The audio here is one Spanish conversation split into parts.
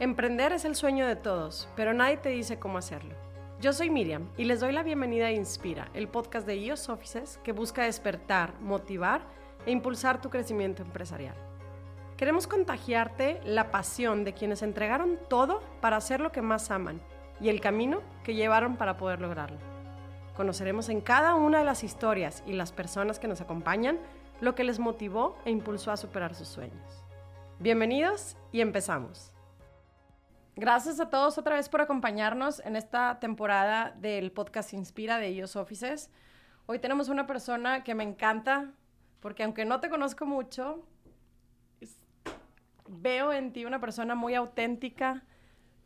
Emprender es el sueño de todos, pero nadie te dice cómo hacerlo. Yo soy Miriam y les doy la bienvenida a Inspira, el podcast de IOS Offices que busca despertar, motivar e impulsar tu crecimiento empresarial. Queremos contagiarte la pasión de quienes entregaron todo para hacer lo que más aman y el camino que llevaron para poder lograrlo. Conoceremos en cada una de las historias y las personas que nos acompañan lo que les motivó e impulsó a superar sus sueños. Bienvenidos y empezamos. Gracias a todos otra vez por acompañarnos en esta temporada del podcast Inspira de ellos Offices. Hoy tenemos una persona que me encanta porque aunque no te conozco mucho, veo en ti una persona muy auténtica,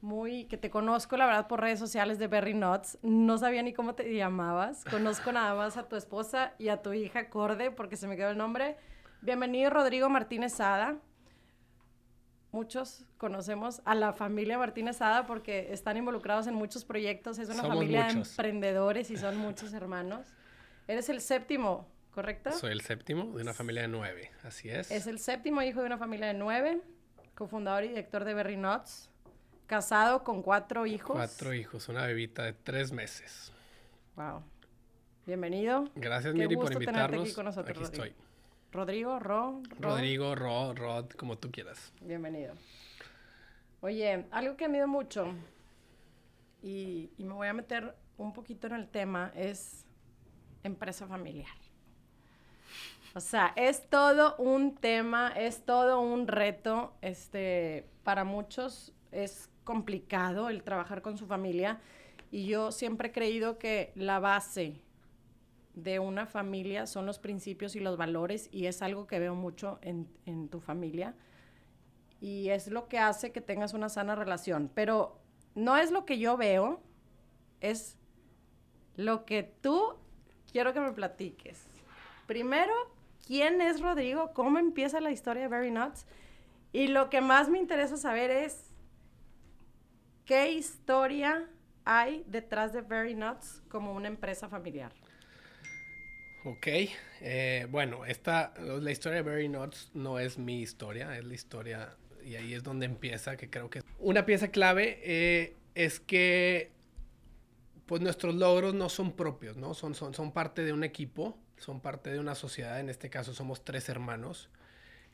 muy que te conozco la verdad por redes sociales de Berry Nuts. No sabía ni cómo te llamabas. Conozco nada más a tu esposa y a tu hija Corde porque se me quedó el nombre. Bienvenido Rodrigo Martínez Sada muchos conocemos a la familia Martínez Ada porque están involucrados en muchos proyectos. Es una familia de emprendedores y son muchos hermanos. Eres el séptimo, ¿correcto? Soy el séptimo de una familia de nueve, así es. Es el séptimo hijo de una familia de nueve, cofundador y director de Berry Nuts, casado con cuatro hijos. Cuatro hijos, una bebita de tres meses. Wow. Bienvenido. Gracias, Miri, por invitarnos. Aquí, con nosotros, aquí estoy. Rodrigo, Ro, Rodrigo, Ro, Rod, como tú quieras. Bienvenido. Oye, algo que me dio mucho y, y me voy a meter un poquito en el tema es empresa familiar. O sea, es todo un tema, es todo un reto. Este, para muchos es complicado el trabajar con su familia y yo siempre he creído que la base de una familia son los principios y los valores y es algo que veo mucho en, tu familia y es lo que hace que tengas una sana relación. Pero no es lo que yo veo, es lo que tú quiero que me platiques. Primero, ¿quién es Rodrigo? ¿Cómo empieza la historia de Very Nuts? Y lo que más me interesa saber es qué historia hay detrás de Very Nuts como una empresa familiar. Ok, eh, bueno, esta, la historia de Very Nuts no es mi historia, es la historia, y ahí es donde empieza, que creo que una pieza clave eh, es que pues nuestros logros no son propios, ¿no? Son, son, son parte de un equipo, son parte de una sociedad, en este caso somos tres hermanos.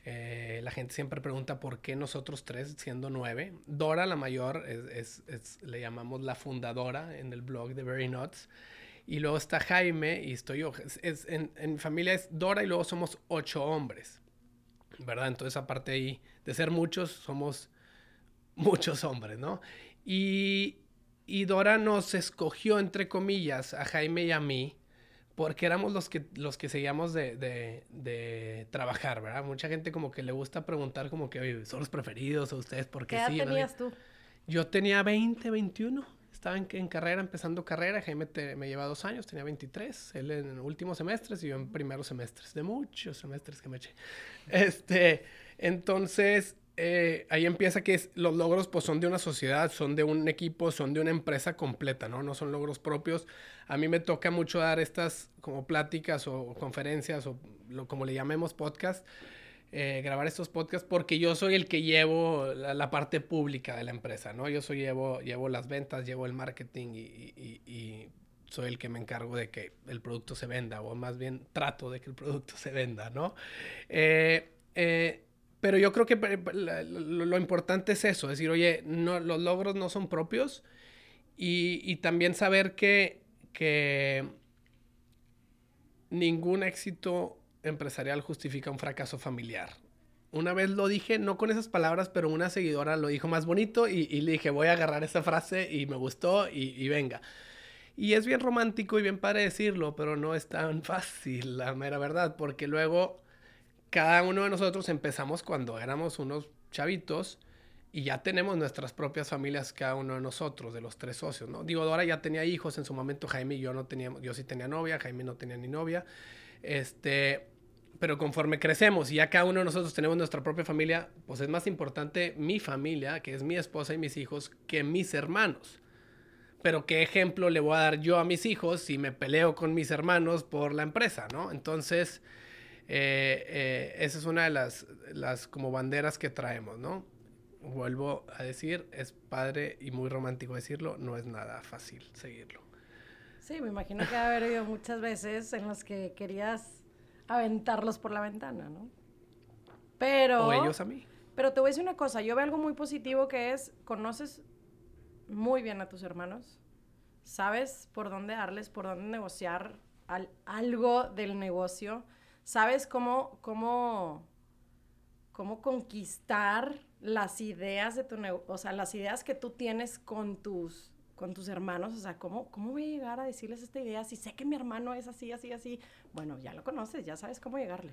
Eh, la gente siempre pregunta por qué nosotros tres, siendo nueve. Dora, la mayor, es, es, le llamamos la fundadora en el blog de Very Nuts. Y luego está Jaime y estoy yo. Es, en, en, familia es Dora y luego somos ocho hombres. ¿Verdad? Entonces, aparte ahí de ser muchos, somos muchos hombres, ¿no? Y, y Dora nos escogió, entre comillas, a Jaime y a mí, porque éramos los que, los que seguíamos de, de, de, trabajar, ¿verdad? Mucha gente como que le gusta preguntar como que, oye, ¿son los preferidos o ustedes por qué, ¿Qué edad tenías tú? Yo tenía 20, 21 estaba en, carrera, empezando carrera. Jaime me lleva dos años, tenía 23. Él en últimos semestres y yo en primeros semestres, de muchos semestres que me eché. Este, entonces, eh, ahí empieza que los logros pues, son de una sociedad, son de un equipo, son de una empresa completa, ¿no? No son logros propios. A mí me toca mucho dar estas como pláticas o conferencias o lo, como le llamemos podcast eh, grabar estos podcasts porque yo soy el que llevo la, parte pública de la empresa, ¿no? Yo soy llevo, llevo las ventas, llevo el marketing y, soy el que me encargo de que el producto se venda o más bien trato de que el producto se venda, ¿no? Eh, eh, pero yo creo que lo, importante es eso, es decir, oye, no, los logros no son propios y, también saber que, que ningún éxito empresarial justifica un fracaso familiar. Una vez lo dije, no con esas palabras, pero una seguidora lo dijo más bonito y, le dije, voy a agarrar esa frase y me gustó y, venga. Y es bien romántico y bien padre decirlo, pero no es tan fácil, la mera verdad, porque luego cada uno de nosotros empezamos cuando éramos unos chavitos y ya tenemos nuestras propias familias cada uno de nosotros, de los tres socios, ¿no? Digo, Dora ya tenía hijos en su momento, Jaime y yo no teníamos, yo sí tenía novia, Jaime no tenía ni novia. Este, pero conforme crecemos y ya cada uno de nosotros tenemos nuestra propia familia, pues es más importante mi familia, que es mi esposa y mis hijos, que mis hermanos. Pero qué ejemplo le voy a dar yo a mis hijos si me peleo con mis hermanos por la empresa, ¿no? Entonces, eh, eh, esa es una de las, las como banderas que traemos, ¿no? vuelvo a decir, es padre y muy romántico decirlo, no es nada fácil seguirlo. Sí, me imagino que ha haber habido muchas veces en las que querías aventarlos por la ventana, ¿no? Pero... O ellos a mí. Pero te voy a decir una cosa, yo veo algo muy positivo que es, conoces muy bien a tus hermanos, sabes por dónde darles, por dónde negociar algo del negocio, sabes cómo, cómo, cómo conquistar las ideas de tu negocio, o sea, las ideas que tú tienes con tus, con tus hermanos, o sea, ¿cómo, ¿cómo voy a llegar a decirles esta idea si sé que mi hermano es así, así, así? Bueno, ya lo conoces, ya sabes cómo llegarle.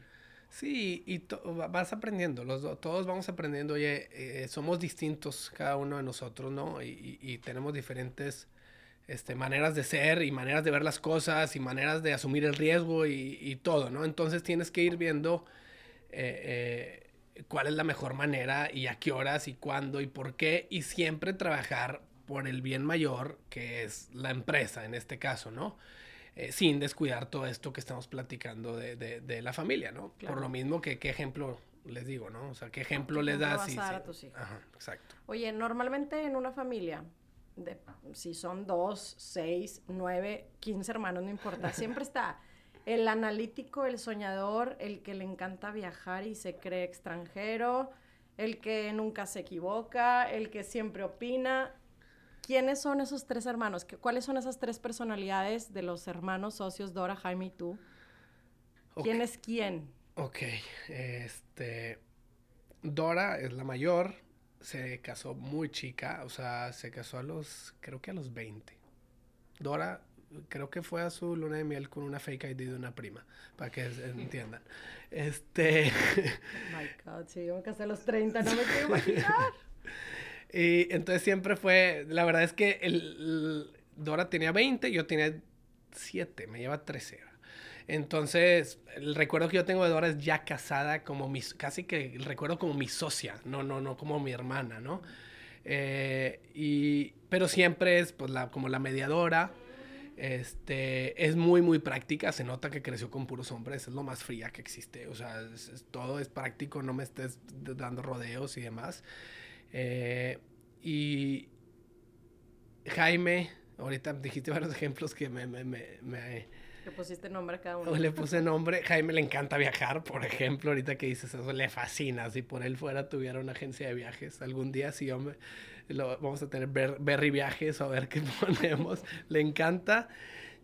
Sí, y vas aprendiendo, los todos vamos aprendiendo, oye, eh, somos distintos cada uno de nosotros, ¿no? Y, y, tenemos diferentes este, maneras de ser y maneras de ver las cosas y maneras de asumir el riesgo y, y todo, ¿no? Entonces tienes que ir viendo eh, eh, cuál es la mejor manera y a qué horas y cuándo y por qué y siempre trabajar por el bien mayor que es la empresa en este caso, ¿no? Eh, sin descuidar todo esto que estamos platicando de, de, la familia, ¿no? Por lo mismo que qué ejemplo les digo, ¿no? O sea, qué ejemplo les das. Vas a dar a tus hijos? Ajá, exacto. Oye, normalmente en una familia, de, si son dos, seis, nueve, quince hermanos, no importa, siempre está el analítico, el soñador, el que le encanta viajar y se cree extranjero, el que nunca se equivoca, el que siempre opina ¿Quiénes son esos tres hermanos? ¿Cuáles son esas tres personalidades de los hermanos socios Dora, Jaime y tú? ¿Quién es quién? Ok, este... Dora es la mayor, se casó muy chica, o sea, se casó a los, creo que a los 20. Dora, creo que fue a su luna de miel con una fake ID de una prima, para que entiendan. Este... Oh my God, sí, yo me casé a los 30, no me quiero imaginar. Y entonces siempre fue, la verdad es que el, Dora tenía 20, yo tenía 7, me lleva 13. Entonces, el recuerdo que yo tengo de Dora es ya casada, como mi, casi que el recuerdo como mi socia, no, no, no como mi hermana, ¿no? Eh, y, pero siempre es pues, la, como la mediadora. Este, es muy, muy práctica. Se nota que creció con puros hombres. Es lo más fría que existe. O sea, todo es práctico. No me estés dando rodeos y demás. Eh, y Jaime, ahorita dijiste varios ejemplos que me... me, me, le pusiste nombre a cada uno. Le puse nombre. Jaime le encanta viajar, por ejemplo. Ahorita que dices eso, le fascina. Si por él fuera, tuviera una agencia de viajes. Algún día, si yo me, lo, vamos a tener Berry Viajes o a ver qué ponemos. Le encanta.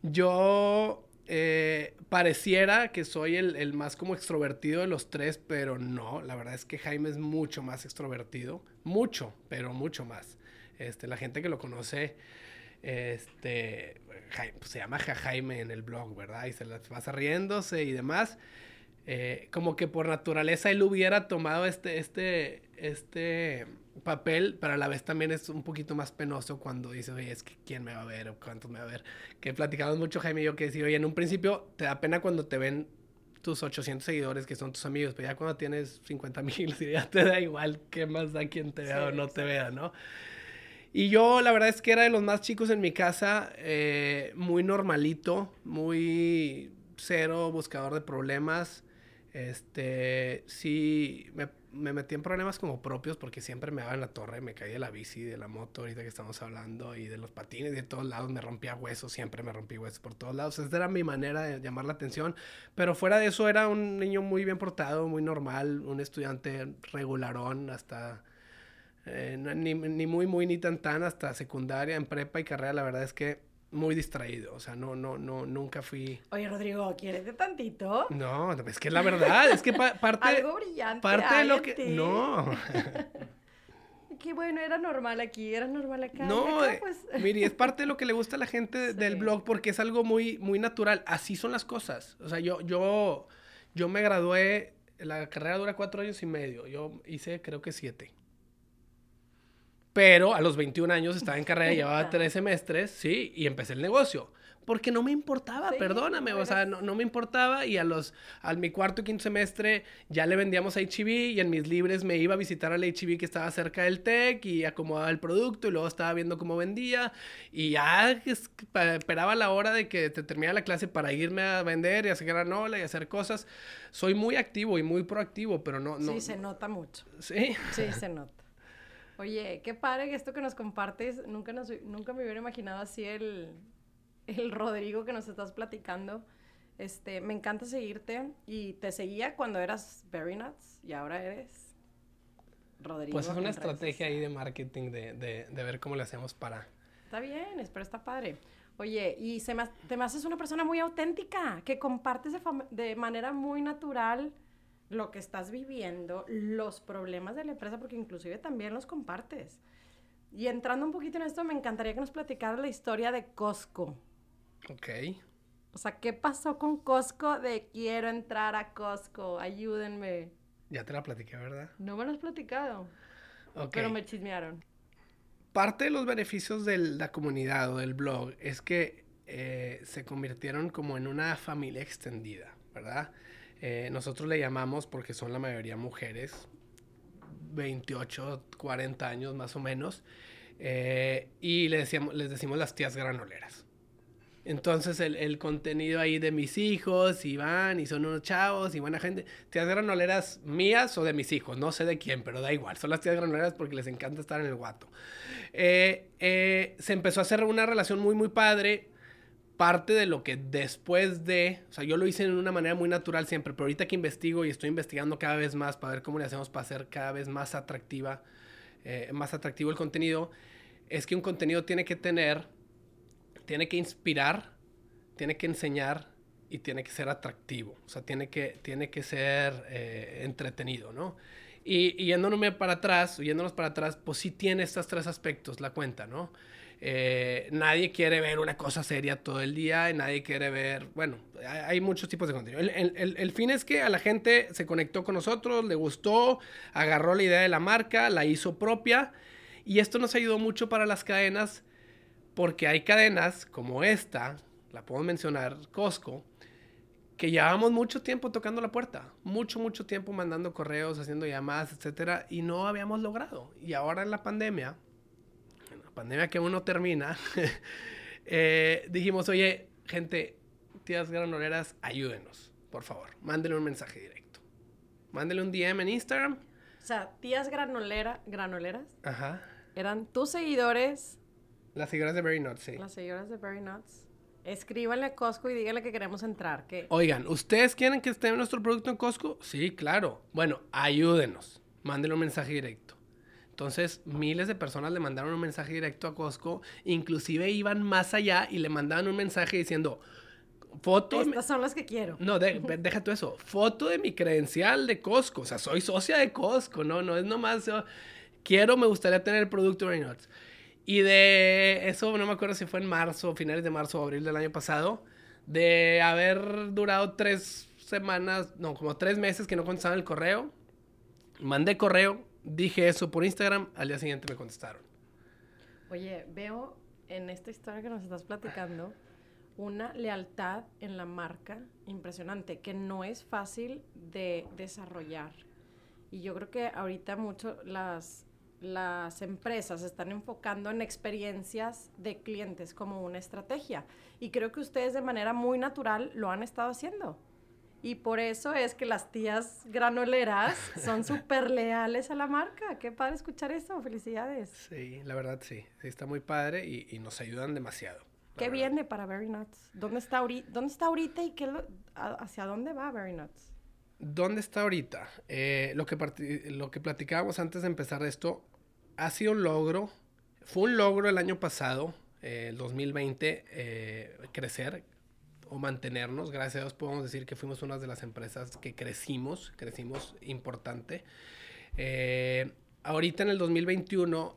Yo eh, pareciera que soy el, más como extrovertido de los tres, pero no, la verdad es que Jaime es mucho más extrovertido, mucho, pero mucho más. Este, la gente que lo conoce, este, pues, se llama Jaime en el blog, ¿verdad? Y se las pasa riéndose y demás. Eh, como que por naturaleza él hubiera tomado este, este, este papel, pero a la vez también es un poquito más penoso cuando dices, oye, es que quién me va a ver o cuántos me va a ver. Que platicamos mucho Jaime y yo que decía, oye, en un principio te da pena cuando te ven tus 800 seguidores que son tus amigos, pero ya cuando tienes 50 mil, ya te da igual qué más da quien te vea o no te vea, ¿no? Y yo la verdad es que era de los más chicos en mi casa, eh, muy normalito, muy cero buscador de problemas. Este, sí, me, me, metí en problemas como propios porque siempre me daba en la torre, me caí de la bici, de la moto, ahorita que estamos hablando, y de los patines, de todos lados me rompía huesos, siempre me rompí huesos por todos lados. Esa era mi manera de llamar la atención, pero fuera de eso era un niño muy bien portado, muy normal, un estudiante regularón hasta... Eh, ni, ni muy, muy, ni tan, tan, hasta secundaria, en prepa y carrera, la verdad es que muy distraído, o sea, no, no, no, nunca fui... Oye, Rodrigo, ¿quieres de tantito? No, es que es la verdad, es que parte... Algo brillante. Parte de lo que... No. Qué bueno, era normal aquí, era normal acá. No, eh, pues... mire, es parte de lo que le gusta a la gente del blog porque es algo muy, muy natural. Así son las cosas. O sea, yo, yo, yo me gradué, la carrera dura cuatro años y medio. Yo hice creo que siete. Pero a los 21 años estaba en carrera, llevaba tres semestres, sí, y empecé el negocio. Porque no me importaba, perdóname, o sea, no, me importaba y a los, al mi cuarto y quinto semestre ya le vendíamos a HB e y en mis libres me iba a visitar al HB e que estaba cerca del TEC y acomodaba el producto y luego estaba viendo cómo vendía y ya esperaba la hora de que te terminara la clase para irme a vender y hacer granola y hacer cosas. Soy muy activo y muy proactivo, pero no... no sí, se nota mucho. Sí. Sí, se nota. Oye, qué padre esto que nos compartes. Nunca, nos, nunca me hubiera imaginado así el, el Rodrigo que nos estás platicando. Este, me encanta seguirte y te seguía cuando eras Very Nuts y ahora eres Rodrigo. Pues es una estrategia ahí de marketing de, de, de, ver cómo le hacemos para... Está bien, espero está padre. Oye, y se me, te me haces una persona muy auténtica, que compartes de, de manera muy natural lo que estás viviendo, los problemas de la empresa, porque inclusive también los compartes. Y entrando un poquito en esto, me encantaría que nos platicaras la historia de Costco. Ok. O sea, ¿qué pasó con Costco de quiero entrar a Costco? Ayúdenme. Ya te la platiqué, ¿verdad? No me lo has platicado. Ok. Pero me chismearon. Parte de los beneficios de la comunidad o del blog es que eh, se convirtieron como en una familia extendida, ¿verdad? Eh, nosotros le llamamos, porque son la mayoría mujeres, 28, 40 años más o menos, eh, y le decíamos, les decimos las tías granoleras. Entonces el, el, contenido ahí de mis hijos, y van, y son unos chavos, y buena gente. Tías granoleras mías o de mis hijos, no sé de quién, pero da igual. Son las tías granoleras porque les encanta estar en el guato. Eh, se empezó a hacer una relación muy, muy padre parte de lo que después de, o sea, yo lo hice de una manera muy natural siempre, pero ahorita que investigo y estoy investigando cada vez más para ver cómo le hacemos para hacer cada vez más atractiva, eh, más atractivo el contenido, es que un contenido tiene que tener, tiene que inspirar, tiene que enseñar y tiene que ser atractivo, o sea, tiene que, tiene que ser eh, entretenido, ¿no? Y, yéndonos para atrás, yéndonos para atrás, pues sí tiene estos tres aspectos la cuenta, ¿no? Eh, nadie quiere ver una cosa seria todo el día y nadie quiere ver, bueno, hay, muchos tipos de contenido. El, fin es que a la gente se conectó con nosotros, le gustó, agarró la idea de la marca, la hizo propia y esto nos ayudó mucho para las cadenas porque hay cadenas como esta, la puedo mencionar, Costco, que llevábamos mucho tiempo tocando la puerta, mucho, mucho tiempo mandando correos, haciendo llamadas, etcétera, y no habíamos logrado. Y ahora en la pandemia, pandemia que uno termina, eh, dijimos, oye, gente, tías granoleras, ayúdenos, por favor, mándenle un mensaje directo. Mándenle un DM en Instagram. O sea, tías granolera, granoleras. Ajá. Eran tus seguidores. Las seguidoras de Berry Nuts, sí. Las seguidoras de Berry Nuts. Escríbanle a Costco y díganle que queremos entrar. Que... Oigan, ¿ustedes quieren que esté nuestro producto en Costco? Sí, claro. Bueno, ayúdenos. Mándenle un mensaje directo. Entonces, miles de personas le mandaron un mensaje directo a Costco, inclusive iban más allá y le mandaban un mensaje diciendo, foto... Estas son las que quiero. No, deja tú eso, foto de mi credencial de Costco, o sea, soy socia de Costco, no, no es nomás, quiero, me gustaría tener el producto de Nuts. Y de eso, no me acuerdo si fue en marzo, finales de marzo o abril del año pasado, de haber durado tres semanas, no, como tres meses que no contestaban el correo, mandé correo, dije eso por Instagram, al día siguiente me contestaron. Oye, veo en esta historia que nos estás platicando una lealtad en la marca impresionante, que no es fácil de desarrollar. Y yo creo que ahorita mucho las, las empresas están enfocando en experiencias de clientes como una estrategia. Y creo que ustedes de manera muy natural lo han estado haciendo. Y por eso es que las tías granoleras son súper leales a la marca. Qué padre escuchar eso. Felicidades. Sí, la verdad sí. está muy padre y, nos ayudan demasiado. ¿Qué viene para Very Nuts? ¿Dónde está, ahorita, ¿Dónde está ahorita y qué hacia dónde va Very Nuts? ¿Dónde está ahorita? Eh, lo, que lo que platicábamos antes de empezar esto ha sido un logro. Fue un logro el año pasado, eh, el 2020, eh, crecer o mantenernos. Gracias a Dios podemos decir que fuimos una de las empresas que crecimos, crecimos importante. Eh, ahorita en el 2021,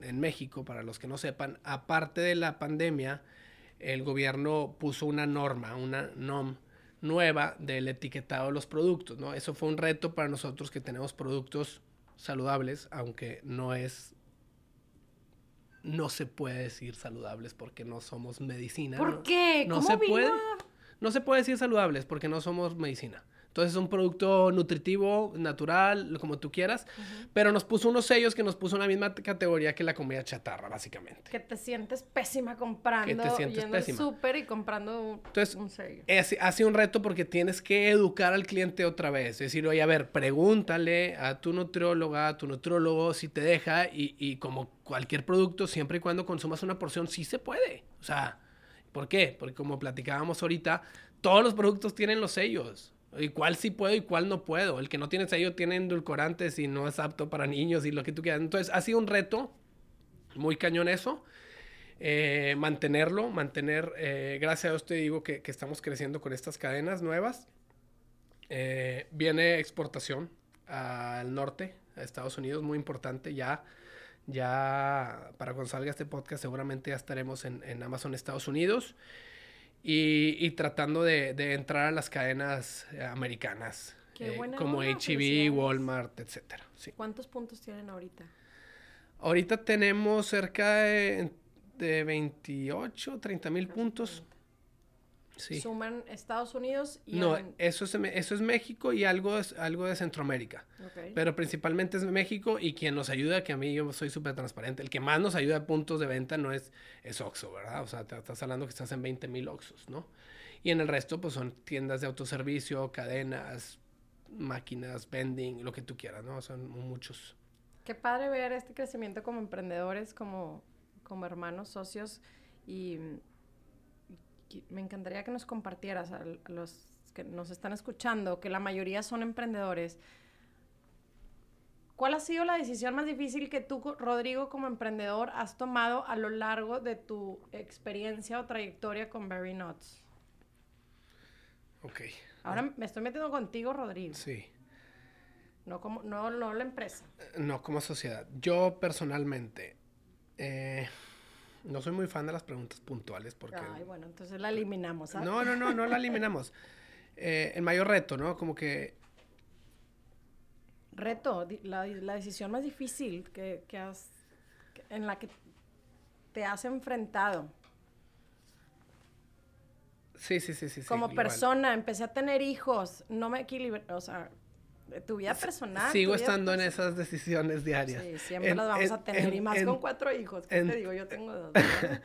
en México, para los que no sepan, aparte de la pandemia, el gobierno puso una norma, una NOM nueva del etiquetado de los productos, ¿no? Eso fue un reto para nosotros que tenemos productos saludables, aunque no es no se puede decir saludables porque no somos medicina. ¿Por qué? No, ¿Cómo se puede. No se puede decir saludables porque no somos medicina. Entonces es un producto nutritivo, natural, como tú quieras, pero nos puso unos sellos que nos puso en la misma categoría que la comida chatarra, básicamente. Que te sientes pésima comprando, que te sientes yendo pésima. súper y comprando un, Entonces, un sello. Es, ha sido un reto porque tienes que educar al cliente otra vez. Es decir, oye, a ver, pregúntale a tu nutrióloga, a tu nutriólogo si te deja y, y como cualquier producto, siempre y cuando consumas una porción, sí se puede. O sea, ¿por qué? Porque como platicábamos ahorita, todos los productos tienen los sellos. Y cuál sí puedo y cuál no puedo. El que no tiene sello tiene endulcorantes y no es apto para niños y lo que tú quieras. Entonces, ha sido un reto muy cañón eso. Eh, mantenerlo, mantener, eh, gracias a Dios te digo que, estamos creciendo con estas cadenas nuevas. Eh, viene exportación al norte, a Estados Unidos, muy importante. Ya, ya para cuando salga este podcast seguramente ya estaremos en, en Amazon Estados Unidos y, tratando de, entrar a las cadenas eh, americanas, eh, como HEB, Walmart, etcétera. ¿Cuántos puntos tienen ahorita? Ahorita tenemos cerca de, de 28, 30 mil puntos suman Estados Unidos y... No, eso, es, eso es México y algo, es, algo de Centroamérica. Pero principalmente es México y quien nos ayuda, que a mí yo soy súper transparente, el que más nos ayuda a puntos de venta no es, es Oxxo, ¿verdad? O sea, te estás hablando que estás en 20 mil Oxxos, ¿no? Y en el resto, pues son tiendas de autoservicio, cadenas, máquinas, vending, lo que tú quieras, ¿no? Son muchos. Qué padre ver este crecimiento como emprendedores, como, como hermanos, socios y me encantaría que nos compartieras a, los que nos están escuchando, que la mayoría son emprendedores. ¿Cuál ha sido la decisión más difícil que tú, Rodrigo, como emprendedor, has tomado a lo largo de tu experiencia o trayectoria con Berry Nuts? Ok. Ahora me estoy metiendo contigo, Rodrigo. Sí. No, como, no, no la empresa. No, como sociedad. Yo personalmente, eh, no soy muy fan de las preguntas puntuales porque... Ay, bueno, entonces la eliminamos. ¿sabes? No, no, no, no la eliminamos. Eh, el mayor reto, ¿no? Como que... Reto, la, decisión más difícil que, has... en la que te has enfrentado. Sí, sí, sí, sí. Como persona, empecé a tener hijos, no me equilibré, o sea, tu vida personal. Sigo estando en esas decisiones diarias. Sí, siempre las vamos a tener, y más con cuatro hijos. ¿Qué te digo? Yo tengo dos.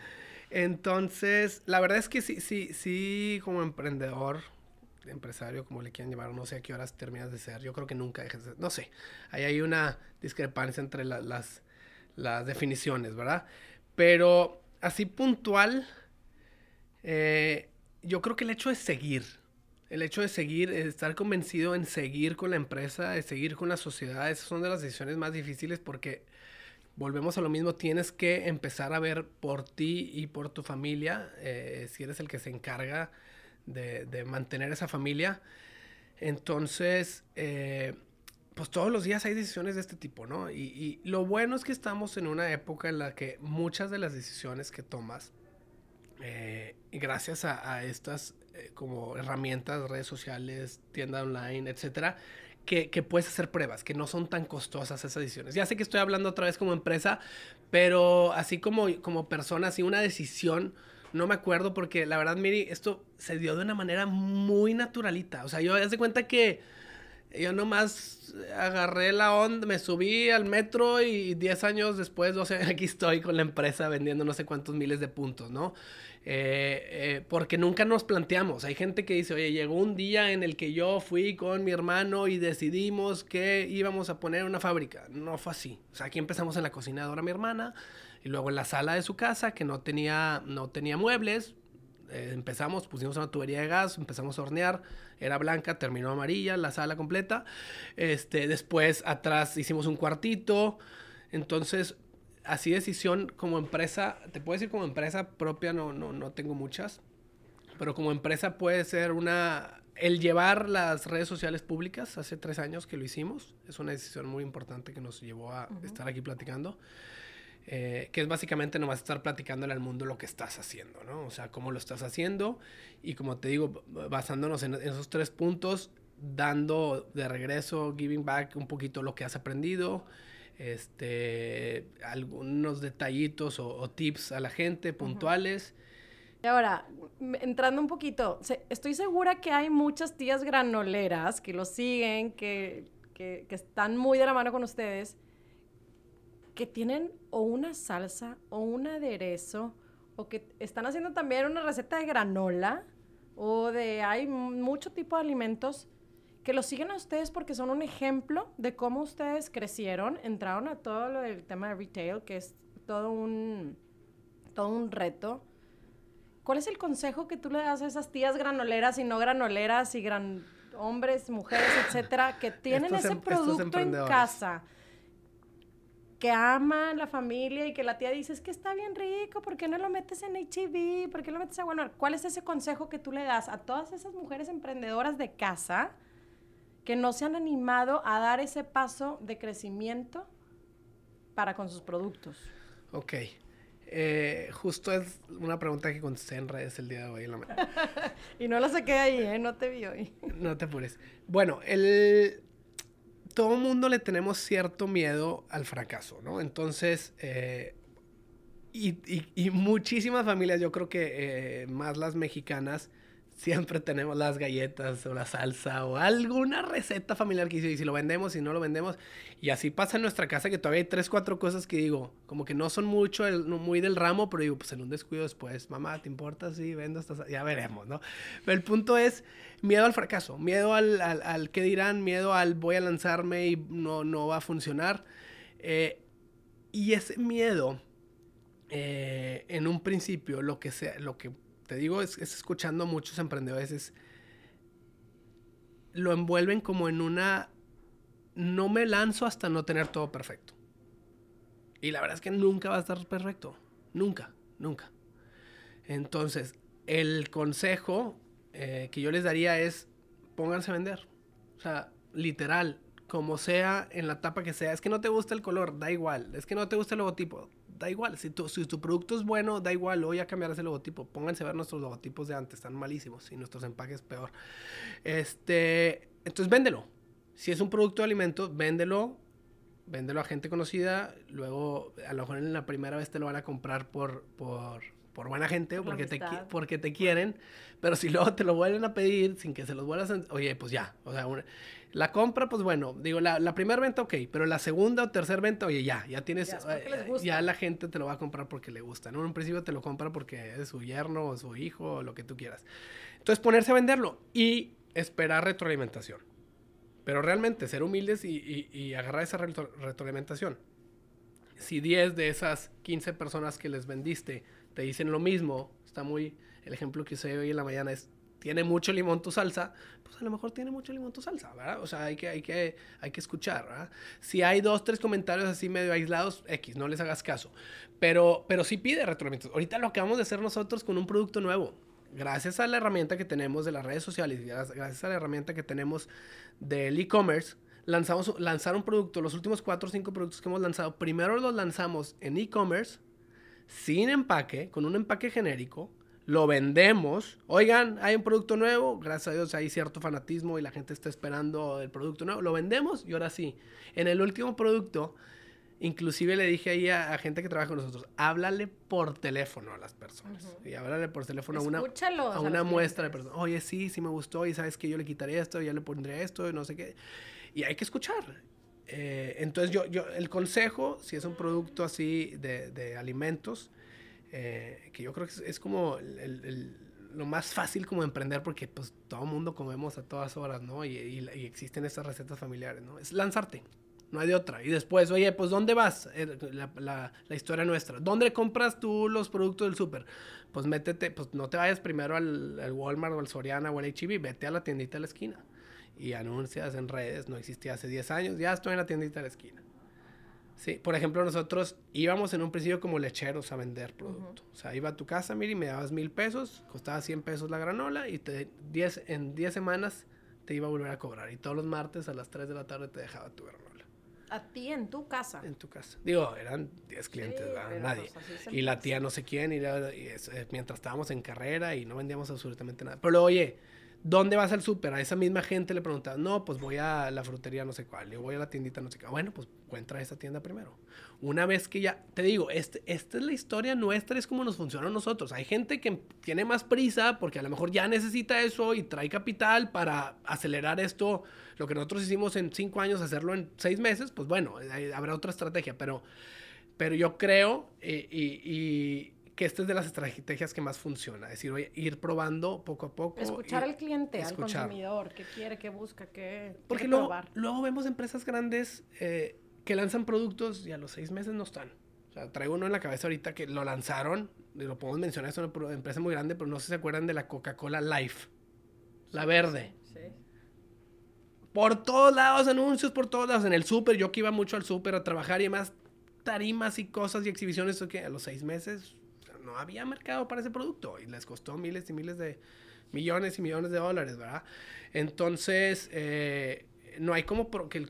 Entonces, la verdad es que sí, sí, sí, como emprendedor, empresario, como le quieran llamar, no sé a qué horas terminas de ser. Yo creo que nunca dejes de ser. No sé, ahí hay una discrepancia entre las, las definiciones, ¿verdad? Pero así puntual, eh, yo creo que el hecho de seguir, el hecho de seguir, estar convencido en seguir con la empresa, de seguir con la sociedad, esas son de las decisiones más difíciles porque volvemos a lo mismo, tienes que empezar a ver por ti y por tu familia, eh, si eres el que se encarga de, mantener esa familia. Entonces, eh, pues todos los días hay decisiones de este tipo, ¿no? Y, lo bueno es que estamos en una época en la que muchas de las decisiones que tomas, eh, gracias a estas eh, como herramientas, redes sociales, tienda online, etcétera, que, que, puedes hacer pruebas, que no son tan costosas esas ediciones. Ya sé que estoy hablando otra vez como empresa, pero así como, como persona, así una decisión, no me acuerdo porque la verdad, Miri, esto se dio de una manera muy naturalita. O sea, yo de cuenta que yo nomás agarré la onda, me subí al metro y 10 años después, 12 aquí estoy con la empresa vendiendo no sé cuántos miles de puntos, ¿no? Eh, porque nunca nos planteamos. Hay gente que dice, oye, llegó un día en el que yo fui con mi hermano y decidimos que íbamos a poner una fábrica. No fue así. O sea, aquí empezamos en la cocinadora mi hermana y luego en la sala de su casa que no tenía, no tenía muebles. Eh, empezamos, pusimos una tubería de gas, empezamos a hornear, era blanca, terminó amarilla, la sala completa. Este, después atrás hicimos un cuartito. Entonces así decisión como empresa, te puedo decir como empresa propia, no, no, no tengo muchas, pero como empresa puede ser una, el llevar las redes sociales públicas, hace tres años que lo hicimos, es una decisión muy importante que nos llevó a estar aquí platicando. Eh, que es básicamente nomás estar platicándole al mundo lo que estás haciendo, ¿no? O sea, cómo lo estás haciendo y como te digo, basándonos en esos tres puntos, dando de regreso, giving back un poquito lo que has aprendido, este, algunos detallitos o, tips a la gente puntuales. Y ahora, entrando un poquito, estoy segura que hay muchas tías granoleras que lo siguen, que, que, que están muy de la mano con ustedes, que tienen o una salsa o un aderezo o que están haciendo también una receta de granola o de hay mucho tipo de alimentos que los siguen a ustedes porque son un ejemplo de cómo ustedes crecieron, entraron a todo lo del tema de retail, que es todo un, todo un reto. ¿Cuál es el consejo que tú le das a esas tías granoleras y no granoleras y gran hombres, mujeres, etcétera, que tienen ese em, producto en casa? que aman la familia y que la tía dice, es que está bien rico, ¿por qué no lo metes en HIV? ¿Por qué lo metes a bueno? ¿Cuál es ese consejo que tú le das a todas esas mujeres emprendedoras de casa que no se han animado a dar ese paso de crecimiento para con sus productos? Ok. Eh, justo es una pregunta que contesté en redes el día de hoy en la mañana. y no la saqué ahí, ¿eh? No te vi hoy. no te apures. Bueno, el, todo mundo le tenemos cierto miedo al fracaso, ¿no? Entonces, eh, y, muchísimas familias, yo creo que eh, más las mexicanas, siempre tenemos las galletas o la salsa o alguna receta familiar que hice y si lo vendemos y no lo vendemos. Y así pasa en nuestra casa que todavía hay tres, cuatro cosas que digo, como que no son mucho, muy del ramo, pero digo, pues en un descuido después, mamá, ¿te importa si vendo estas? Ya veremos, ¿no? Pero el punto es miedo al fracaso, miedo al, al, qué dirán, miedo al voy a lanzarme y no, no va a funcionar. Eh, y ese miedo, eh, en un principio, lo que sea, lo que te digo, es, escuchando a muchos emprendedores, lo envuelven como en una, no me lanzo hasta no tener todo perfecto. Y la verdad es que nunca va a estar perfecto, nunca, nunca. Entonces, el consejo eh, que yo les daría es, pónganse a vender. O sea, literal, como sea, en la tapa que sea. Es que no te gusta el color, da igual. Es que no te gusta el logotipo, da igual. Si tu, si tu producto es bueno, da igual. Hoy a cambiar ese logotipo. Pónganse a ver nuestros logotipos de antes, están malísimos. Y nuestros empaques peor. Este, entonces véndelo. Si es un producto de alimento, véndelo. Véndelo a gente conocida. Luego, a lo mejor en la primera vez te lo van a comprar por, por, por buena gente o porque te, porque te quieren. Pero si luego te lo vuelven a pedir sin que se los vuelvas a... Oye, pues ya. O sea, la compra, pues bueno, digo, la, la primera venta, ok, pero la segunda o tercera venta, oye, ya, ya tienes, eh, ya, la gente te lo va a comprar porque le gusta, ¿no? En un principio te lo compra porque es su yerno o su hijo o lo que tú quieras. Entonces ponerse a venderlo y esperar retroalimentación. Pero realmente ser humildes y, y, agarrar esa retroalimentación. Si 10 de esas 15 personas que les vendiste te dicen lo mismo, está muy, el ejemplo que usé hoy en la mañana es tiene mucho limón tu salsa, pues a lo mejor tiene mucho limón tu salsa, ¿verdad? O sea, hay que, hay que, hay que escuchar, ¿verdad? Si hay dos, tres comentarios así medio aislados, X, no les hagas caso. Pero, pero sí pide retroalimentación. Ahorita lo acabamos de hacer nosotros con un producto nuevo. Gracias a la herramienta que tenemos de las redes sociales, gracias a la herramienta que tenemos del e-commerce, lanzamos lanzar un producto, los últimos cuatro o cinco productos que hemos lanzado, primero los lanzamos en e-commerce, sin empaque, con un empaque genérico, lo vendemos. Oigan, hay un producto nuevo, gracias a Dios hay cierto fanatismo y la gente está esperando el producto nuevo. Lo vendemos y ahora sí. En el último producto, inclusive le dije ahí a, gente que trabaja con nosotros, háblale por teléfono a las personas. Y háblale por teléfono a una, a una muestra de personas. Oye, sí, sí me gustó y sabes que yo le quitaría esto, ya le pondría esto y no sé qué. Y hay que escuchar. Eh, entonces yo, yo, el consejo, si es un producto así de, de alimentos, eh, que yo creo que es, como lo más fácil como emprender porque pues todo mundo comemos a todas horas, ¿no? Y, existen esas recetas familiares, ¿no? Es lanzarte, no hay de otra. Y después, oye, pues ¿dónde vas? Eh, la, la, historia nuestra. ¿Dónde compras tú los productos del súper? Pues métete, pues no te vayas primero al, al, Walmart o al Soriana o al H&B, vete a la tiendita de la esquina. Y anuncias en redes, no existía hace 10 años, ya estoy en la tiendita de la esquina. Sí, por ejemplo, nosotros íbamos en un principio como lecheros a vender producto. O sea, iba a tu casa, mira, y me dabas mil pesos, costaba 100 pesos la granola y te, diez, en 10 semanas te iba a volver a cobrar. Y todos los martes a las 3 de la tarde te dejaba tu granola. ¿A ti en tu casa? En tu casa. Digo, eran 10 clientes, nadie. Pues, y la tía no sé quién, y, eh, mientras estábamos en carrera y no vendíamos absolutamente nada. Pero oye, ¿Dónde vas al súper? A esa misma gente le preguntas, no, pues voy a la frutería no sé cuál, yo voy a la tiendita no sé cuál. Bueno, pues entra a esa tienda primero. Una vez que ya, te digo, este, esta es la historia nuestra, es como nos funciona a nosotros. Hay gente que tiene más prisa porque a lo mejor ya necesita eso y trae capital para acelerar esto. Lo que nosotros hicimos en cinco años, hacerlo en seis meses, pues bueno, habrá otra estrategia, pero, pero yo creo eh, y que esta es de las estrategias que más funciona. Es decir, oye, ir probando poco a poco. Escuchar al cliente, al consumidor, qué quiere, qué busca, qué. Porque luego, luego vemos empresas grandes eh, que lanzan productos y a los seis meses no están. O sea, traigo uno en la cabeza ahorita que lo lanzaron, y lo podemos mencionar, es una empresa muy grande, pero no sé si se acuerdan de la Coca-Cola Life, la verde. Sí. Por todos lados, anuncios por todos lados. En el súper, yo que iba mucho al súper a trabajar y demás, tarimas y cosas y exhibiciones, que a los seis meses no había mercado para ese producto y les costó miles y miles de millones y millones de dólares, ¿verdad? Entonces, eh, no hay como que,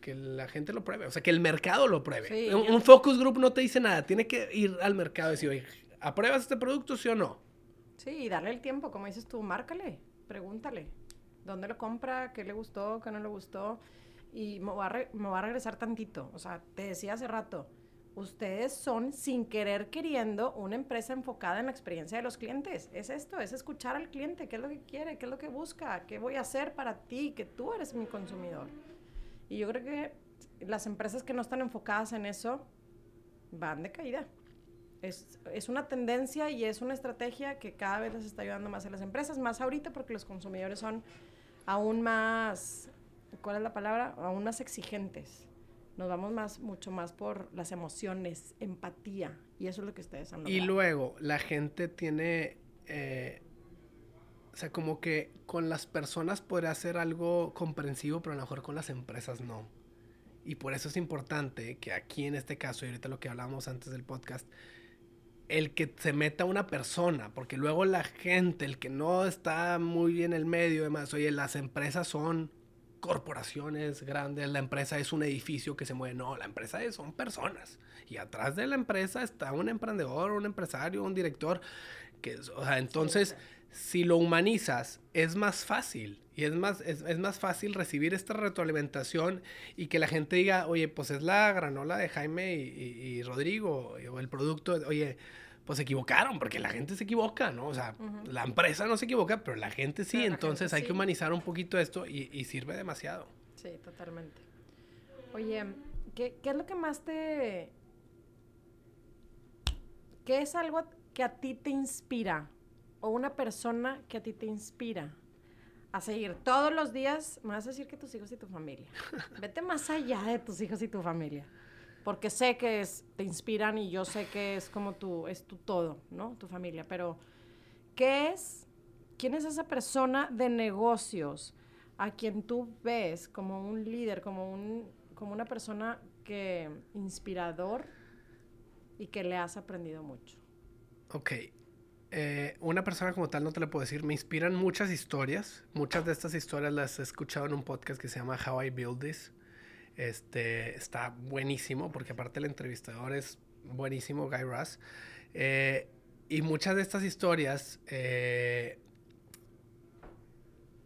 que, la gente lo pruebe, o sea, que el mercado lo pruebe. un, focus group no te dice nada, tiene que ir al mercado y decir, oye, ¿apruebas este producto, sí o no? Sí, y darle el tiempo, como dices tú, márcale, pregúntale, ¿dónde lo compra? ¿Qué le gustó? ¿Qué no le gustó? Y me me va a regresar tantito, o sea, te decía hace rato, ustedes son, sin querer queriendo, una empresa enfocada en la experiencia de los clientes. Es esto, es escuchar al cliente, qué es lo que quiere, qué es lo que busca, qué voy a hacer para ti, que tú eres mi consumidor. Y yo creo que las empresas que no están enfocadas en eso van de caída. Es, es, una tendencia y es una estrategia que cada vez les está ayudando más a las empresas, más ahorita porque los consumidores son aún más, ¿cuál es la palabra? Aún más exigentes nos vamos más, mucho más por las emociones, empatía, y eso es lo que ustedes han logrado. Y luego, la gente tiene, eh, o sea, como que con las personas podría hacer algo comprensivo, pero a lo mejor con las empresas no. Y por eso es importante que aquí en este caso, y ahorita lo que hablábamos antes del podcast, el que se meta una persona, porque luego la gente, el que no está muy bien en el medio, además, oye, las empresas son corporaciones grandes, la empresa es un edificio que se mueve. No, la empresa es, son personas. Y atrás de la empresa está un emprendedor, un empresario, un director. Que, o sea, entonces, si lo humanizas, es más fácil. Y es más, es, es, más fácil recibir esta retroalimentación y que la gente diga, oye, pues es la granola de Jaime y, y Rodrigo, o el producto, oye, pues se equivocaron, porque la gente se equivoca, ¿no? O sea, la empresa no se equivoca, pero la gente sí, entonces hay que humanizar un poquito esto y, sirve demasiado. Sí, totalmente. Oye, ¿qué, ¿qué, es lo que más te... ¿Qué es algo que a ti te inspira? O una persona que a ti te inspira a seguir todos los días, me vas a decir que tus hijos y tu familia. Vete más allá de tus hijos y tu familia porque sé que es, te inspiran y yo sé que es como tu, es tu todo, ¿no? Tu familia, pero ¿qué es, quién es esa persona de negocios a quien tú ves como un líder, como, un, como una persona que inspirador y que le has aprendido mucho? Ok. Eh, una persona como tal no te lo puedo decir. Me inspiran muchas historias. Muchas de estas historias las he escuchado en un podcast que se llama How I Build This. Este, está buenísimo, porque aparte el entrevistador es buenísimo, Guy Russ. Eh, y muchas de estas historias, eh,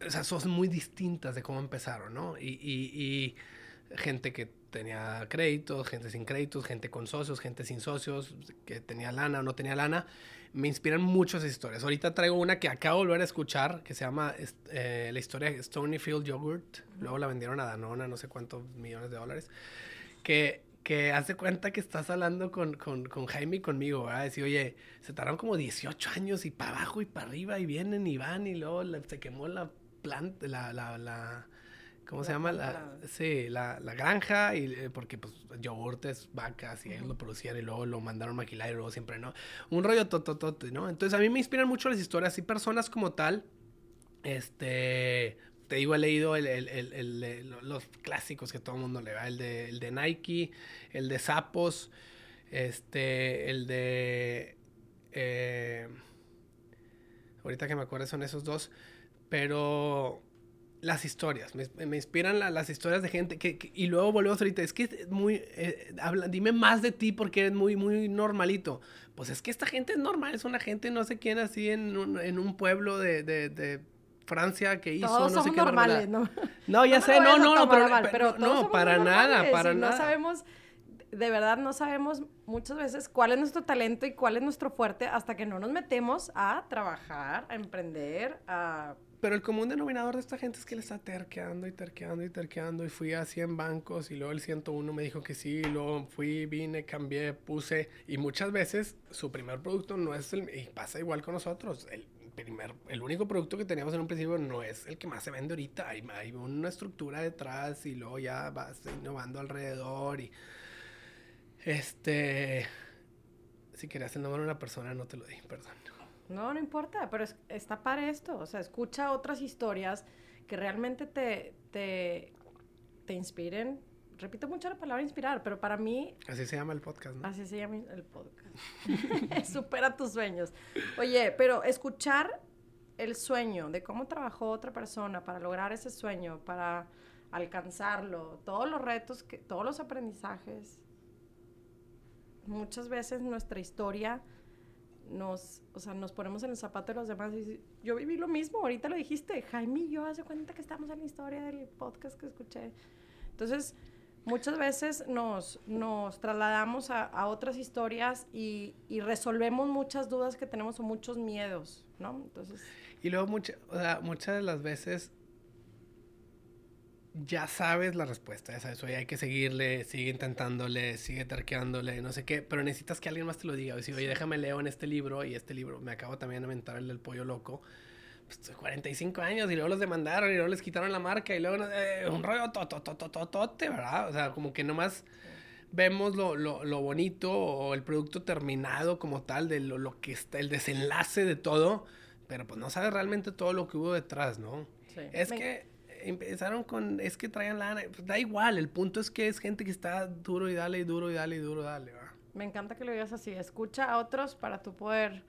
o sea, son muy distintas de cómo empezaron, ¿no? Y, y, gente que tenía créditos, gente sin créditos, gente con socios, gente sin socios, que tenía lana o no tenía lana me inspiran muchas historias. Ahorita traigo una que acabo de volver a escuchar, que se llama eh, la historia de Stonyfield Yogurt. Luego la vendieron a Danona, no sé cuántos millones de dólares. Que, que hace cuenta que estás hablando con, con, con Jaime y conmigo, ¿verdad? Decir, oye, se tardaron como 18 años y para abajo y para arriba y vienen y van y luego se quemó la planta, la, la, la ¿Cómo se llama? La, sí, la, la, granja, y eh, porque pues yogurtes, vacas, y ellos lo producían y luego lo mandaron a maquilar y luego siempre, ¿no? Un rollo tototote, ¿no? Entonces a mí me inspiran mucho las historias y personas como tal, este, te digo, he leído el, el, el, los clásicos que todo el mundo le va, el de, el de Nike, el de Sapos, este, el de... Eh, ahorita que me acuerdo son esos dos, pero las historias, me, inspiran las historias de gente que, y luego volvemos ahorita, es que es muy, eh, habla, dime más de ti porque eres muy, muy normalito. Pues es que esta gente es normal, es una gente no sé quién así en un, en un pueblo de, de, de Francia que hizo, todos no sé qué normales. ¿no? No, ya No sé, me no, no, no, pero, mal, no, para nada, para nada. No sabemos, de verdad, no sabemos muchas veces cuál es nuestro talento y cuál es nuestro fuerte hasta que no nos metemos a trabajar, a emprender, a... Pero el común denominador de esta gente es que le está terqueando y terqueando y terqueando. Y fui a 100 bancos y luego el 101 me dijo que sí. Y luego fui, vine, cambié, puse. Y muchas veces su primer producto no es el... Y pasa igual con nosotros. El, primer, el único producto que teníamos en un principio no es el que más se vende ahorita. Hay, hay una estructura detrás y luego ya vas innovando alrededor. Y este... Si querías el nombre de una persona, no te lo di, perdón. No, no importa, pero es- está para esto. O sea, escucha otras historias que realmente te, te, te inspiren. Repito mucho la palabra inspirar, pero para mí Así se llama el podcast, ¿no? Así se llama el podcast. Supera tus sueños. Oye, pero escuchar el sueño de cómo trabajó otra persona para lograr ese sueño, para alcanzarlo, todos los retos, que, todos los aprendizajes. Muchas veces nuestra historia nos, o sea, nos ponemos en el zapato de los demás y yo viví lo mismo, ahorita lo dijiste, Jaime y yo hace cuenta que estamos en la historia del podcast que escuché. Entonces, muchas veces nos, nos trasladamos a, a otras historias y, y resolvemos muchas dudas que tenemos o muchos miedos, ¿no? Entonces, Y luego mucha- o sea, muchas de las veces ya sabes la respuesta, ya sabes, oye, hay que seguirle, sigue intentándole, sigue terqueándole, no sé qué, pero necesitas que alguien más te lo diga. O decir, oye, déjame leo en este libro y este libro, me acabo también de aventar el del pollo loco. Pues 45 años y luego los demandaron y luego les quitaron la marca y luego eh, un rollo tototototote, ¿verdad? O sea, como que nomás vemos lo, lo, lo bonito o el producto terminado como tal, de lo, lo que está, el desenlace de todo, pero pues no sabes realmente todo lo que hubo detrás, ¿no? sí. Es Me- que empezaron con, es que traían lana, pues da igual, el punto es que es gente que está duro y dale y duro y dale y duro dale. Me encanta que lo digas así. Escucha a otros para tú poder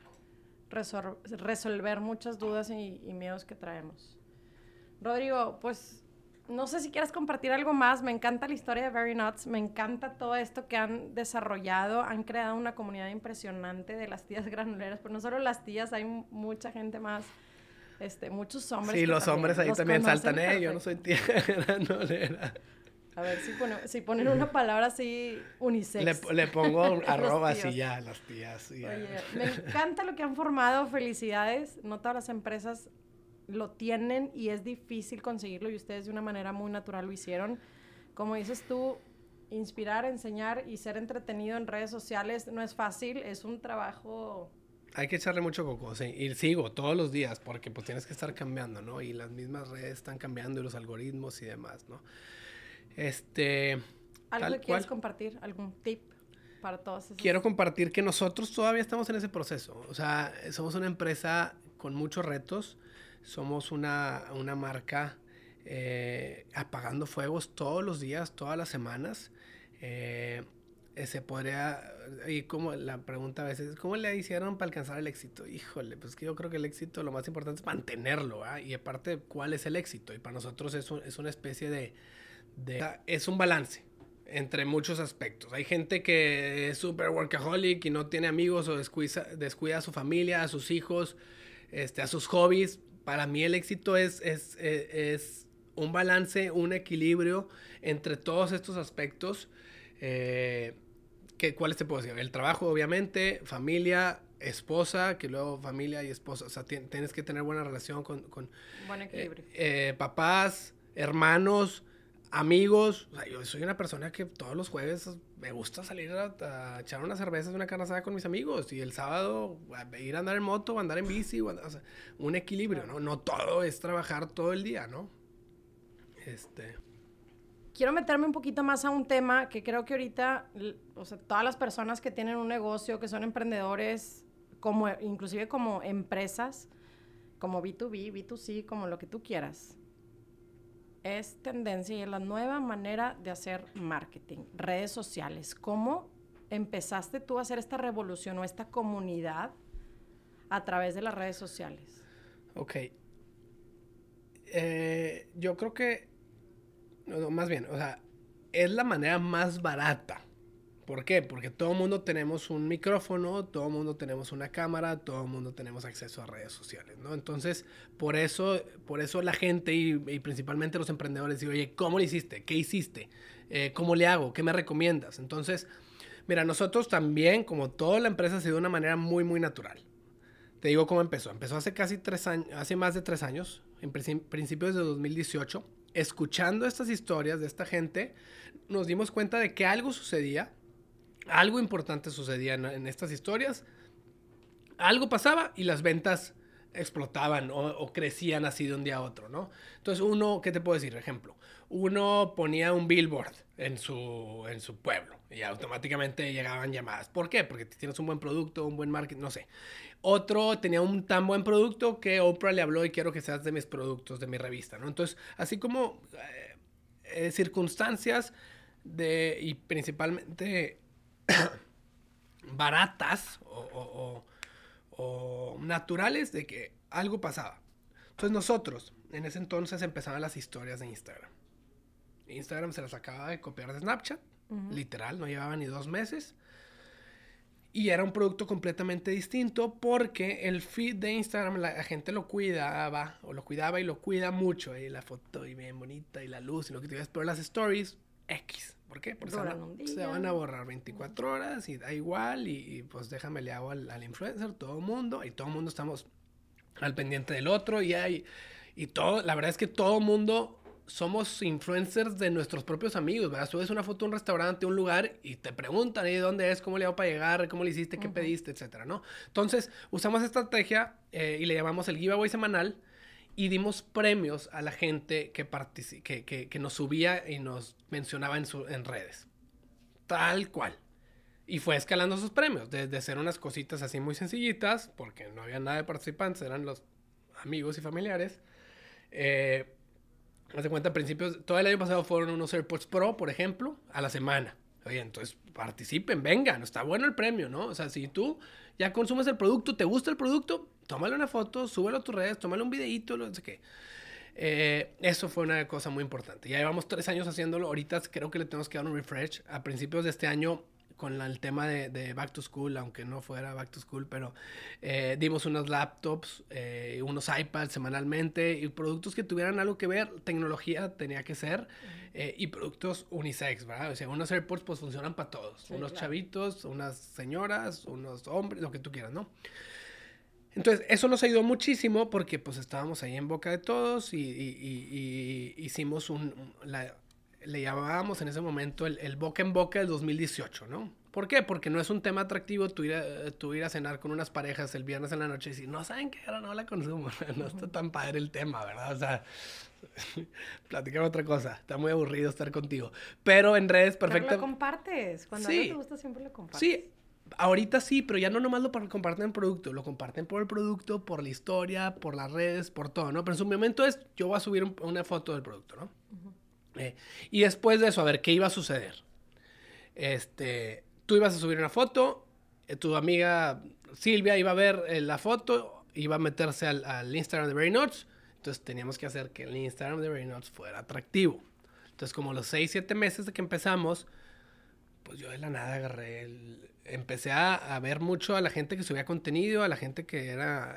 resolver muchas dudas y, miedos que traemos. Rodrigo, pues no sé si quieres compartir algo más. Me encanta la historia de Very Nuts. Me encanta todo esto que han desarrollado. Han creado una comunidad impresionante de las tías granuleras. Pero no solo las tías, hay mucha gente más. Este, muchos hombres. Sí, los hombres ahí los también saltan, eh, yo no soy perfecto. tía granolera. A ver si, pone- si ponen una palabra así unisex. Le, le pongo arrobas y ya, las tías. ya. Oye, me encanta lo que han formado, felicidades. No todas las empresas lo tienen y es difícil conseguirlo y ustedes de una manera muy natural lo hicieron. Como dices tú, inspirar, enseñar y ser entretenido en redes sociales no es fácil, es un trabajo... Hay que echarle mucho coco, sí. Y sigo todos los días porque pues tienes que estar cambiando, ¿no? Y las mismas redes están cambiando y los algoritmos y demás, ¿no? Este... ¿Algo que quieras cual. compartir? ¿Algún tip para todos esos? Quiero compartir que nosotros todavía estamos en ese proceso. O sea, somos una empresa con muchos retos. Somos una, una marca eh, apagando fuegos todos los días, todas las semanas. Eh, se podría, y como la pregunta a veces, ¿cómo le hicieron para alcanzar el éxito? Híjole, pues que yo creo que el éxito lo más importante es mantenerlo, ¿ah? Y aparte, ¿cuál es el éxito? Y para nosotros es, un- es una especie de, de- es un balance entre muchos aspectos. Hay gente que es súper workaholic y no tiene amigos o descuida, descuida a su familia, a sus hijos, este, a sus hobbies. Para mí el éxito es, es, es, es un balance, un equilibrio entre todos estos aspectos. Eh, ¿qué, ¿Cuáles te puedo decir? El trabajo, obviamente, familia, esposa, que luego familia y esposa. O sea, tien- tienes que tener buena relación con, con Buen eh, equilibrio. eh, papás, hermanos, amigos. O sea, yo soy una persona que todos los jueves me gusta salir a, a echar unas cervezas, una carne asada con mis amigos. Y el sábado a ir a andar en moto, andar en bici. o andar- o sea, un equilibrio, ¿no? No todo es trabajar todo el día, ¿no? Este... quiero meterme un poquito más a un tema que creo que ahorita, o sea, todas las personas que tienen un negocio, que son emprendedores, como inclusive como empresas, como B2B, B2C, como lo que tú quieras, es tendencia y es la nueva manera de hacer marketing, redes sociales. ¿Cómo empezaste tú a hacer esta revolución o esta comunidad a través de las redes sociales? Ok. Eh, yo creo que, no, más bien, o sea, es la manera más barata, ¿Por qué? Porque todo el mundo tenemos un micrófono, todo el mundo tenemos una cámara, todo el mundo tenemos acceso a redes sociales, ¿no? Entonces, por eso, por eso la gente y, principalmente los emprendedores dicen, oye, ¿cómo lo hiciste? ¿Qué hiciste? Eh, ¿Cómo le hago? ¿Qué me recomiendas? Entonces, mira, nosotros también, como toda la empresa, ha sido de una manera muy, muy natural. Te digo cómo empezó. Empezó hace casi tres años, hace más de tres años, en principios de 2018. Escuchando estas historias de esta gente, nos dimos cuenta de que algo sucedía algo importante sucedía en, estas historias, algo pasaba y las ventas explotaban o, crecían así de un día a otro, ¿no? Entonces uno, ¿qué te puedo decir? Ejemplo, uno ponía un billboard en su, en su pueblo y automáticamente llegaban llamadas. ¿Por qué? Porque tienes un buen producto, un buen marketing, no sé. Otro tenía un tan buen producto que Oprah le habló y quiero que seas de mis productos, de mi revista, ¿no? Entonces, así como eh, eh, circunstancias de, y principalmente baratas o, naturales de que algo pasaba. Entonces nosotros, en ese entonces empezaban las historias de Instagram. Instagram se las acaba de copiar de Snapchat, literal, no llevaba ni dos meses. Y era un producto completamente distinto porque el feed de Instagram la, gente lo cuidaba o lo cuidaba y lo cuida mucho. Y la foto y bien bonita y la luz y lo que tú pero las stories X. ¿Por qué? Porque se van, a borrar 24 horas y da igual y, pues déjame le hago al, influencer, todo el mundo y todo el mundo estamos al pendiente del otro y hay y todo, la verdad es que todo el mundo somos influencers de nuestros propios amigos, ¿verdad? Subes una foto de un restaurante, un lugar y te preguntan, ¿y dónde es? ¿Cómo le hago para llegar? ¿Cómo le hiciste? ¿Qué pediste? Etcétera, ¿no? Entonces, usamos esta estrategia eh, y le llamamos el giveaway semanal y dimos premios a la gente que, que, que, nos subía y nos mencionaba en, su, en redes. Tal cual. Y fue escalando sus premios, desde ser unas cositas así muy sencillitas, porque no había nada de participantes, eran los amigos y familiares. Eh, Haz de cuenta, a principios, todo el año pasado fueron unos AirPods Pro, por ejemplo, a la semana. Oye, entonces participen, vengan, está bueno el premio, ¿no? O sea, si tú ya consumes el producto, te gusta el producto, tómale una foto, súbelo a tus redes, tómale un videíto, no sé qué. Eh, eso fue una cosa muy importante. Ya llevamos tres años haciéndolo. Ahorita creo que le tenemos que dar un refresh. A principios de este año, con el tema de, Back to School, aunque no fuera Back to School, pero eh, dimos unos laptops, eh, unos iPads semanalmente y productos que tuvieran algo que ver. Tecnología tenía que ser. y productos unisex, ¿verdad? O sea, unos AirPods pues funcionan para todos. unos chavitos, unas señoras, unos hombres, lo que tú quieras, ¿no? Entonces, eso nos ayudó muchísimo porque pues estábamos ahí en boca de todos y, hicimos un, le llamábamos en ese momento el, boca en boca del 2018, ¿no? ¿Por qué? Porque no es un tema atractivo tú ir, a, ir a cenar con unas parejas el viernes en la noche y decir, no saben qué era, no la consumo. no está tan padre el tema, ¿verdad? O sea, platicame otra cosa. Está muy aburrido estar contigo. Pero en redes, perfecto. Pero lo compartes. Cuando a te gusta, siempre lo compartes. Sí, Ahorita sí, pero ya no nomás lo comparten en producto, lo comparten por el producto, por la historia, por las redes, por todo, ¿no? Pero en su momento es, yo voy a subir una foto del producto, ¿no? Eh, y después de eso, a ver, ¿qué iba a suceder? Este, tú ibas a subir una foto, eh, tu amiga Silvia iba a ver eh, la foto, iba a meterse al, Instagram de Very entonces teníamos que hacer que el Instagram de Very fuera atractivo. Entonces, como los 6, 7 meses de que empezamos, pues yo de la nada agarré empecé a, ver mucho a la gente que subía contenido, a la gente que era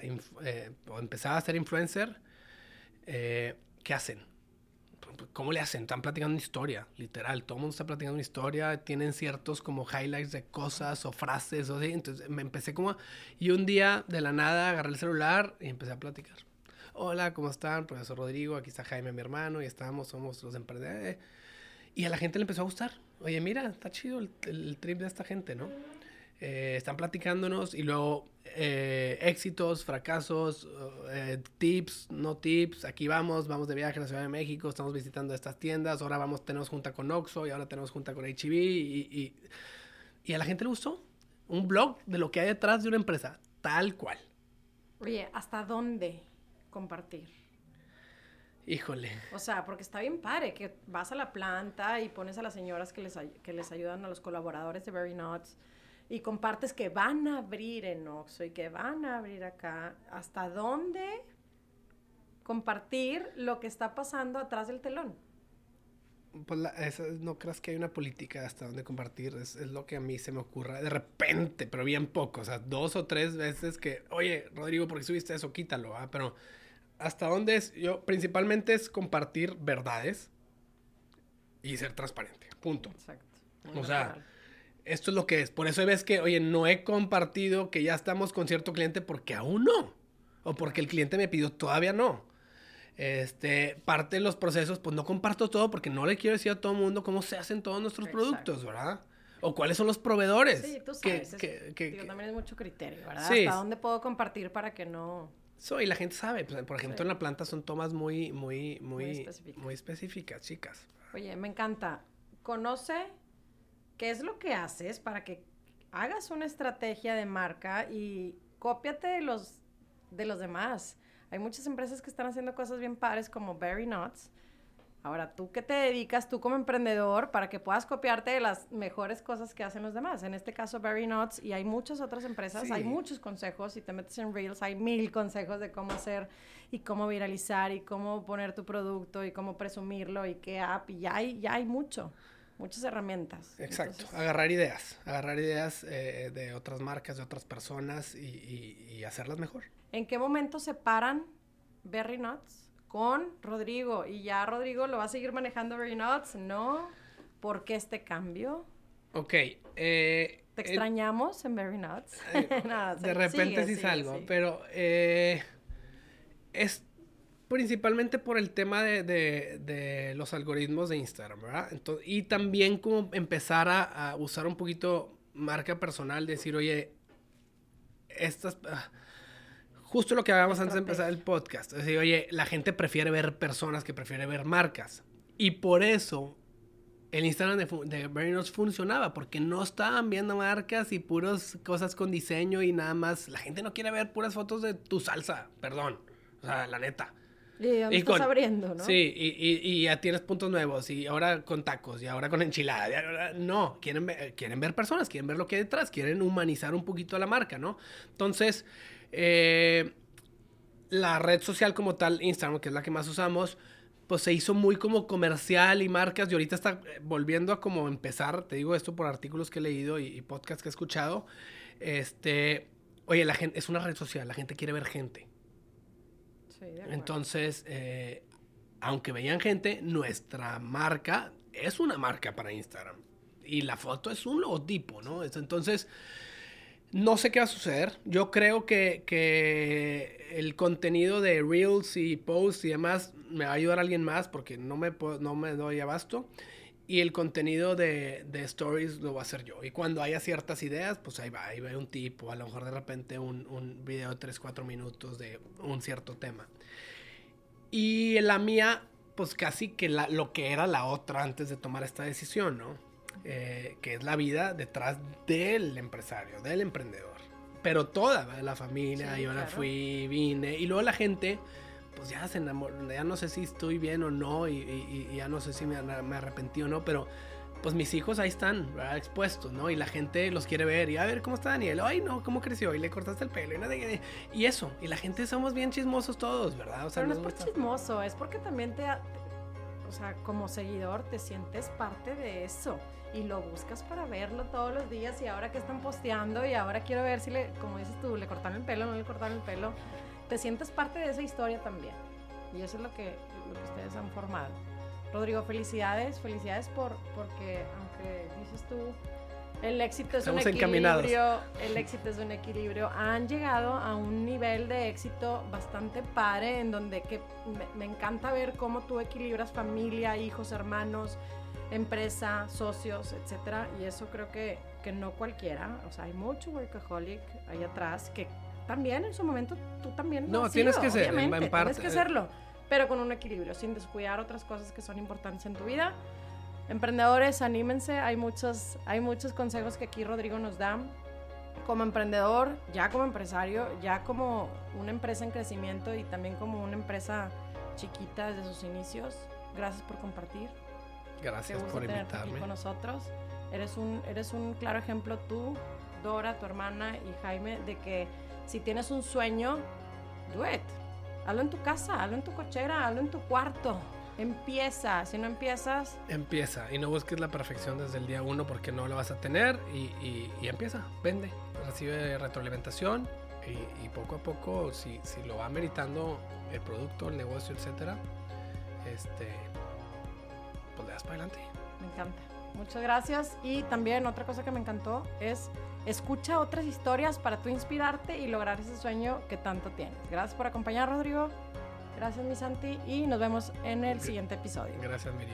o empezaba a ser influencer. ¿Qué hacen? ¿Cómo le hacen? Están platicando una historia, literal. Todo el mundo está platicando una historia. Tienen ciertos como highlights de cosas o frases o así. Entonces me empecé como... Y un día de la nada agarré el celular y empecé a platicar. Hola, ¿cómo están? Profesor Rodrigo, aquí está Jaime, mi hermano, y estamos, somos los emprendedores. Y a la gente le empezó a gustar. Oye, mira, está chido el trip de esta gente, ¿no? Eh, están platicándonos y luego eh, éxitos, fracasos, eh, tips, no tips, aquí vamos, vamos de viaje a la Ciudad de México, estamos visitando estas tiendas, ahora vamos, tenemos junta con Oxxo y ahora tenemos junta con HB y, y, a la gente le gustó. Un blog de lo que hay detrás de una empresa, tal cual. Oye, ¿hasta dónde compartir? Híjole. O sea, porque está bien padre que vas a la planta y pones a las señoras que les, que les ayudan a los colaboradores de Very Nuts y compartes que van a abrir en Oxxo y que van a abrir acá, ¿hasta dónde compartir lo que está pasando atrás del telón? pues no creas que hay una política hasta donde compartir, es, es, lo que a mí se me ocurra de repente, pero bien poco, o sea, dos o tres veces que, oye, Rodrigo, ¿por qué subiste eso? Quítalo, ¿ah? Pero hasta dónde es, yo principalmente es compartir verdades y ser transparente, punto. Exacto. o sea, esto es lo que es. Por eso ves que, oye, no he compartido que ya estamos con cierto cliente porque aún no. O porque el cliente me pidió todavía no. Este, parte de los procesos, pues no comparto todo porque no le quiero decir a todo el mundo cómo se hacen todos nuestros productos, ¿verdad? O cuáles son los proveedores. Sí, tú sabes. Que, también es mucho criterio, ¿verdad? Sí. ¿Hasta dónde puedo compartir para que no...? Sí, y la gente sabe. Pues, por ejemplo, en la planta son tomas muy, muy, muy, muy específicas, chicas. Oye, me encanta. Conoce qué es lo que haces para que hagas una estrategia de marca y cópiate de los, de los demás. Hay muchas empresas que están haciendo cosas bien padres como Berry Nuts. Ahora, ¿tú qué te dedicas tú como emprendedor para que puedas copiarte de las mejores cosas que hacen los demás? En este caso, Berry Nuts, y hay muchas otras empresas, hay muchos consejos. Si te metes en Reels, hay mil consejos de cómo hacer y cómo viralizar y cómo poner tu producto y cómo presumirlo y qué app. Y ya hay, ya hay mucho muchas herramientas. Exacto, agarrar ideas, agarrar ideas eh, de otras marcas, de otras personas y, y, hacerlas mejor. ¿En qué momento se paran Berry Nuts con Rodrigo? Y ya Rodrigo lo va a seguir manejando Berry Nuts, ¿no? ¿Por qué este cambio? Ok. Eh, ¿Te extrañamos en Berry Nuts? Eh, de repente sí salgo, pero es principalmente por el tema de, de, los algoritmos de Instagram, ¿verdad? Entonces, y también como empezar a, a usar un poquito marca personal, decir, oye, estas... Ah, justo lo que hablábamos antes de empezar el podcast. Es decir, oye, la gente prefiere ver personas que prefiere ver marcas. Y por eso el Instagram de, de funcionaba, porque no estaban viendo marcas y puras cosas con diseño y nada más. La gente no quiere ver puras fotos de tu salsa, perdón. O sea, la neta. Y, y estás abriendo, ¿no? Sí, y, y, y, ya tienes puntos nuevos, y ahora con tacos, y ahora con enchilada. No, quieren ver, quieren ver personas, quieren ver lo que hay detrás, quieren humanizar un poquito a la marca, ¿no? Entonces, eh, la red social como tal, Instagram, que es la que más usamos, pues se hizo muy como comercial y marcas y ahorita está eh, volviendo a como empezar, te digo esto por artículos que he leído y, podcasts que he escuchado, este, oye, la gente, es una red social, la gente quiere ver gente. Entonces, eh, aunque veían gente, nuestra marca es una marca para Instagram y la foto es un logotipo, ¿no? Entonces, no sé qué va a suceder. Yo creo que, que, el contenido de Reels y Posts y demás me va a ayudar a alguien más porque no me, no me doy abasto. Y el contenido de, de, Stories lo voy a hacer yo. Y cuando haya ciertas ideas, pues ahí va, ahí va un tipo, a lo mejor de repente un, un video de 3, 4 minutos de un cierto tema. Y la mía, pues casi que la, lo que era la otra antes de tomar esta decisión, ¿no? Eh, que es la vida detrás del empresario, del emprendedor. Pero toda la familia, yo la fui, vine, y luego la gente, pues ya se enamoró, ya no sé si estoy bien o no, y, ya no sé si me, arrepentí o no, pero pues mis hijos ahí están, expuestos, ¿no? Y la gente los quiere ver, y a ver cómo está Daniel, ay no, cómo creció, y le cortaste el pelo, y, y eso, y la gente somos bien chismosos todos, ¿verdad? O sea, pero no es por chismoso, es porque también te, o sea, como seguidor te sientes parte de eso y lo buscas para verlo todos los días y ahora que están posteando y ahora quiero ver si le, como dices tú, le cortaron el pelo, no le cortaron el pelo, te sientes parte de esa historia también. Y eso es lo que, lo que ustedes han formado. Rodrigo, felicidades, felicidades por, porque aunque dices tú, el éxito es un equilibrio, el éxito es un equilibrio. Han llegado a un nivel de éxito bastante padre en donde que me, me encanta ver cómo tú equilibras familia, hijos, hermanos, empresa, socios, etcétera, y eso creo que, que no cualquiera, o sea, hay mucho workaholic ahí atrás que también en su momento tú también no tienes que ser en parte, tienes que serlo, pero con un equilibrio, sin descuidar otras cosas que son importantes en tu vida. Emprendedores, anímense, hay muchos, hay muchos consejos que aquí Rodrigo nos da. Como emprendedor, ya como empresario, ya como una empresa en crecimiento y también como una empresa chiquita desde sus inicios. Gracias por compartir. Gracias por invitarme. Aquí con nosotros. Eres un, eres un claro ejemplo tú, Dora, tu hermana y Jaime, de que si tienes un sueño, do it. Hazlo en tu casa, hazlo en tu cochera, hazlo en tu cuarto. Empieza, si no empiezas, Empieza y no busques la perfección desde el día uno porque no la vas a tener y, y- y empieza, vende, recibe retroalimentación y, y poco a poco, si, si lo va meritando el producto, el negocio, etcétera, este, pues le das para adelante. me encanta. Muchas gracias. Y también otra cosa que me encantó es escucha otras historias para tú inspirarte y lograr ese sueño que tanto tienes. Gracias por acompañar, Rodrigo. Gracias, mi Santi. Y nos vemos en el siguiente episodio. Gracias, Miri.